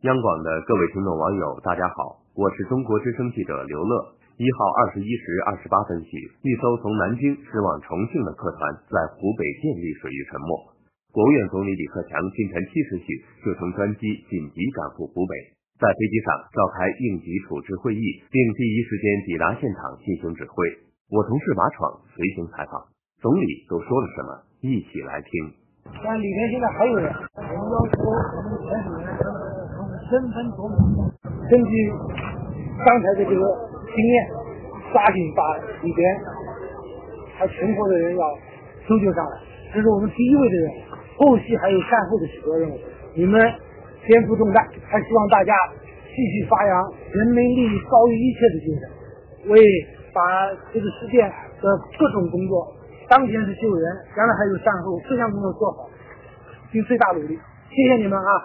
央广的各位听众网友，大家好，我是中国之声记者刘乐。一号二十一时二十八分许，一艘从南京驶往重庆的客船在湖北建立水域沉没。国务院总理李克强清晨七时许就乘专机紧急赶赴湖北，在飞机上召开应急处置会议，并第一时间抵达现场进行指挥。我同事马闯随行采访，总理都说了什么？一起来听。但里面现在还有人，我们要求我们潜水员身份证明，根据刚才的这个经验，抓紧把里边还存活的人要搜救上来，这是我们第一位的任务。后续还有善后的许多任务，你们肩负重担，还希望大家继续发扬人民利益高于一切的精神，为把这个事件的各种工作，当前是救人，将来还有善后，各项工作做好，尽最大努力。谢谢你们啊！